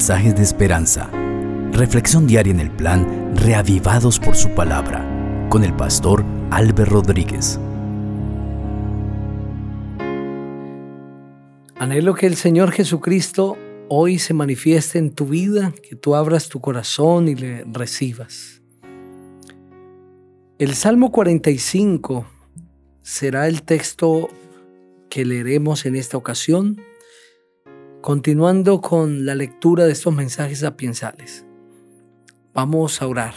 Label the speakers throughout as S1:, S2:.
S1: mensajes de esperanza. Reflexión diaria en el plan Reavivados por su palabra con el pastor Álvaro Rodríguez.
S2: Anhelo que el Señor Jesucristo hoy se manifieste en tu vida, que tú abras tu corazón y le recibas. El Salmo 45 será el texto que leeremos en esta ocasión, continuando con la lectura de estos mensajes sapiensales. Vamos a orar.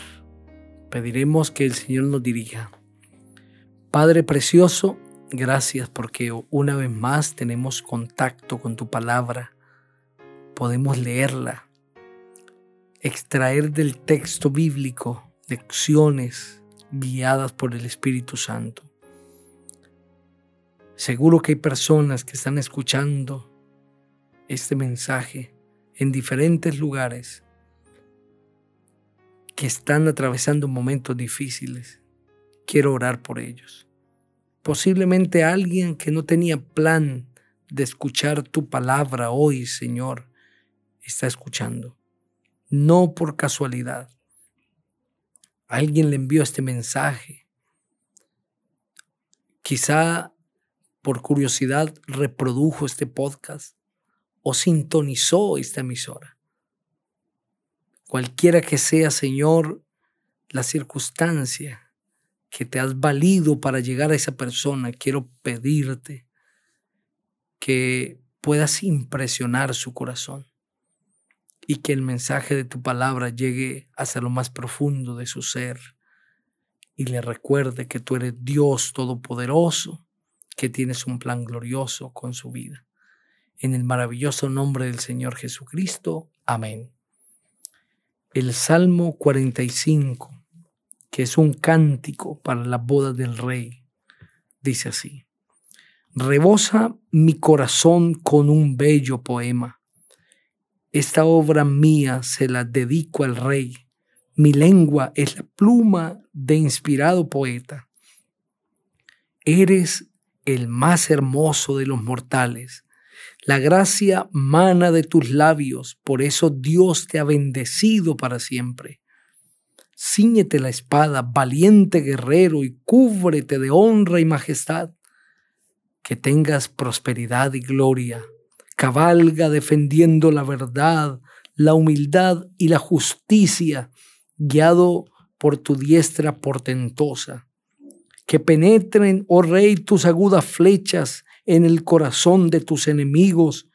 S2: Pediremos que el Señor nos dirija. Padre precioso, gracias porque una vez más tenemos contacto con tu palabra. Podemos leerla, extraer del texto bíblico lecciones guiadas por el Espíritu Santo. Seguro que hay personas que están escuchando este mensaje en diferentes lugares que están atravesando momentos difíciles. Quiero orar por ellos. Posiblemente alguien que no tenía plan de escuchar tu palabra hoy, Señor, está escuchando. No por casualidad. Alguien le envió este mensaje. Quizá por curiosidad reprodujo este podcast o sintonizó esta emisora. Cualquiera que sea, Señor, la circunstancia que te has valido para llegar a esa persona, quiero pedirte que puedas impresionar su corazón y que el mensaje de tu palabra llegue hasta lo más profundo de su ser y le recuerde que tú eres Dios Todopoderoso que tienes un plan glorioso con su vida. En el maravilloso nombre del Señor Jesucristo. Amén. El Salmo 45, que es un cántico para la boda del rey, dice así. Rebosa mi corazón con un bello poema. Esta obra mía se la dedico al rey. Mi lengua es la pluma de inspirado poeta. Eres el más hermoso de los mortales. La gracia mana de tus labios, por eso Dios te ha bendecido para siempre. Cíñete la espada, valiente guerrero, y cúbrete de honra y majestad. Que tengas prosperidad y gloria. Cabalga defendiendo la verdad, la humildad y la justicia, guiado por tu diestra portentosa que penetren, oh Rey, tus agudas flechas en el corazón de tus enemigos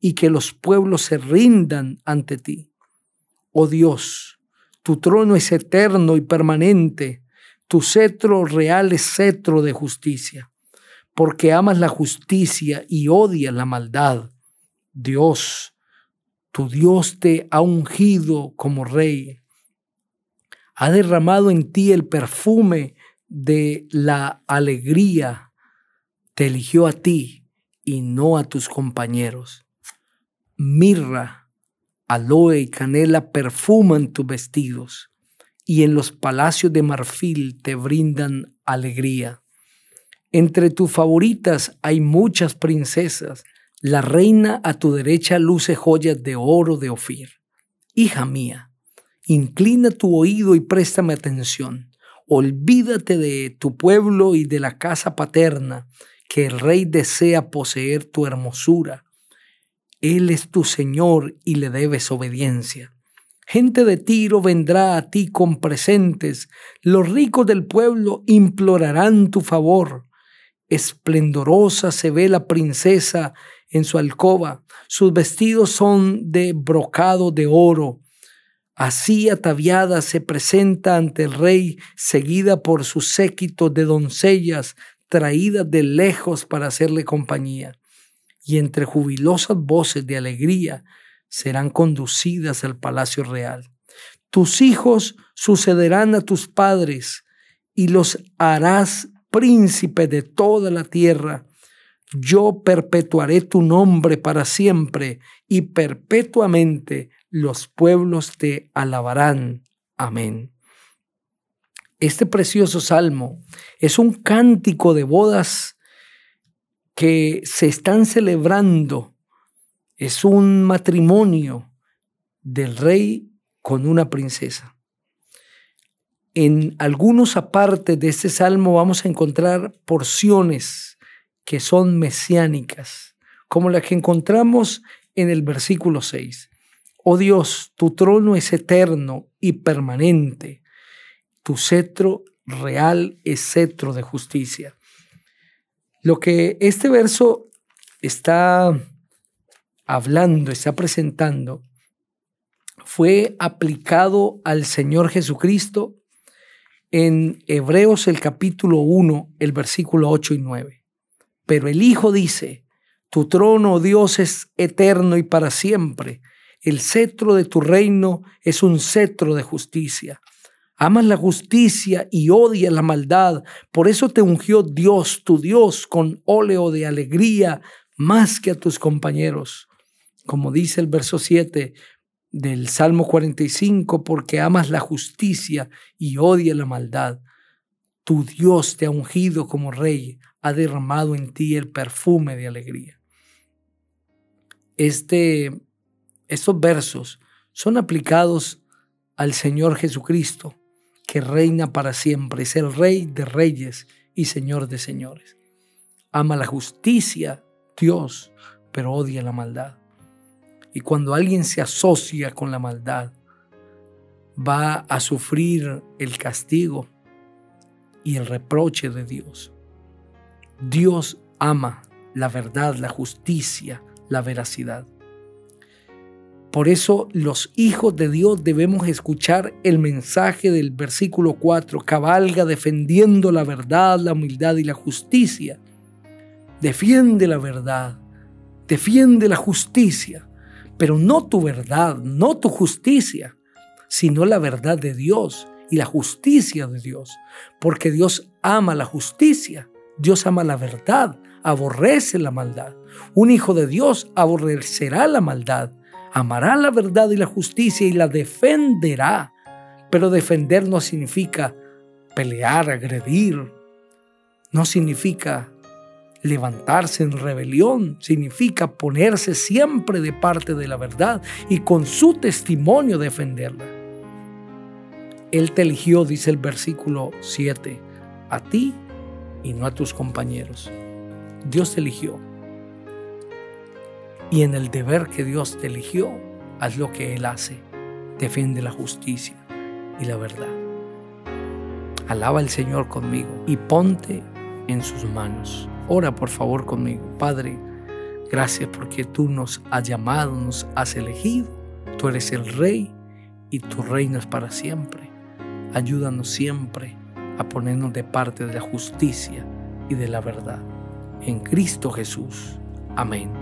S2: y que los pueblos se rindan ante ti. Oh Dios, tu trono es eterno y permanente, tu cetro real es cetro de justicia, porque amas la justicia y odias la maldad. Dios, tu Dios te ha ungido como rey, ha derramado en ti el perfume de la alegría te eligió a ti y no a tus compañeros. Mirra, aloe y canela perfuman tus vestidos y en los palacios de marfil te brindan alegría. Entre tus favoritas hay muchas princesas. La reina a tu derecha luce joyas de oro de Ofir. Hija mía, inclina tu oído y préstame atención Olvídate de tu pueblo y de la casa paterna, que el rey desea poseer tu hermosura. Él es tu Señor y le debes obediencia. Gente de Tiro vendrá a ti con presentes, los ricos del pueblo implorarán tu favor. Esplendorosa se ve la princesa en su alcoba, sus vestidos son de brocado de oro, Así ataviada se presenta ante el rey, seguida por su séquito de doncellas traídas de lejos para hacerle compañía, y entre jubilosas voces de alegría serán conducidas al palacio real. Tus hijos sucederán a tus padres y los harás príncipe de toda la tierra. Yo perpetuaré tu nombre para siempre y perpetuamente los pueblos te alabarán. Amén. Este precioso salmo es un cántico de bodas que se están celebrando. Es un matrimonio del rey con una princesa. En algunos apartes de este salmo vamos a encontrar porciones que son mesiánicas, como la que encontramos en el versículo 6. Oh Dios, tu trono es eterno y permanente, tu cetro real es cetro de justicia. Lo que este verso está hablando, está presentando, fue aplicado al Señor Jesucristo en Hebreos el capítulo 1, el versículo 8 y 9. Pero el Hijo dice, tu trono, oh Dios, es eterno y para siempre. El cetro de tu reino es un cetro de justicia. Amas la justicia y odias la maldad. Por eso te ungió Dios, tu Dios, con óleo de alegría más que a tus compañeros. Como dice el verso 7 del Salmo 45, porque amas la justicia y odias la maldad. Tu Dios te ha ungido como rey, ha derramado en ti el perfume de alegría. Este, estos versos son aplicados al Señor Jesucristo, que reina para siempre, es el Rey de reyes y Señor de señores. Ama la justicia, Dios, pero odia la maldad. Y cuando alguien se asocia con la maldad, va a sufrir el castigo y el reproche de Dios. Dios ama la verdad, la justicia, la veracidad. Por eso los hijos de Dios debemos escuchar el mensaje del versículo 4, cabalga defendiendo la verdad, la humildad y la justicia. Defiende la verdad, defiende la justicia, pero no tu verdad, no tu justicia, sino la verdad de Dios y la justicia de Dios, porque Dios ama la justicia, Dios ama la verdad, aborrece la maldad. Un hijo de Dios aborrecerá la maldad, amará la verdad y la justicia y la defenderá. Pero defender no significa pelear, agredir, no significa levantarse en rebelión, significa ponerse siempre de parte de la verdad y con su testimonio defenderla. Él te eligió, dice el versículo 7, a ti y no a tus compañeros. Dios te eligió. Y en el deber que Dios te eligió, haz lo que Él hace. Defiende la justicia y la verdad. Alaba al Señor conmigo y ponte en sus manos. Ora por favor conmigo. Padre, gracias porque tú nos has llamado, nos has elegido. Tú eres el Rey y tu reino es para siempre. Ayúdanos siempre a ponernos de parte de la justicia y de la verdad. En Cristo Jesús. Amén.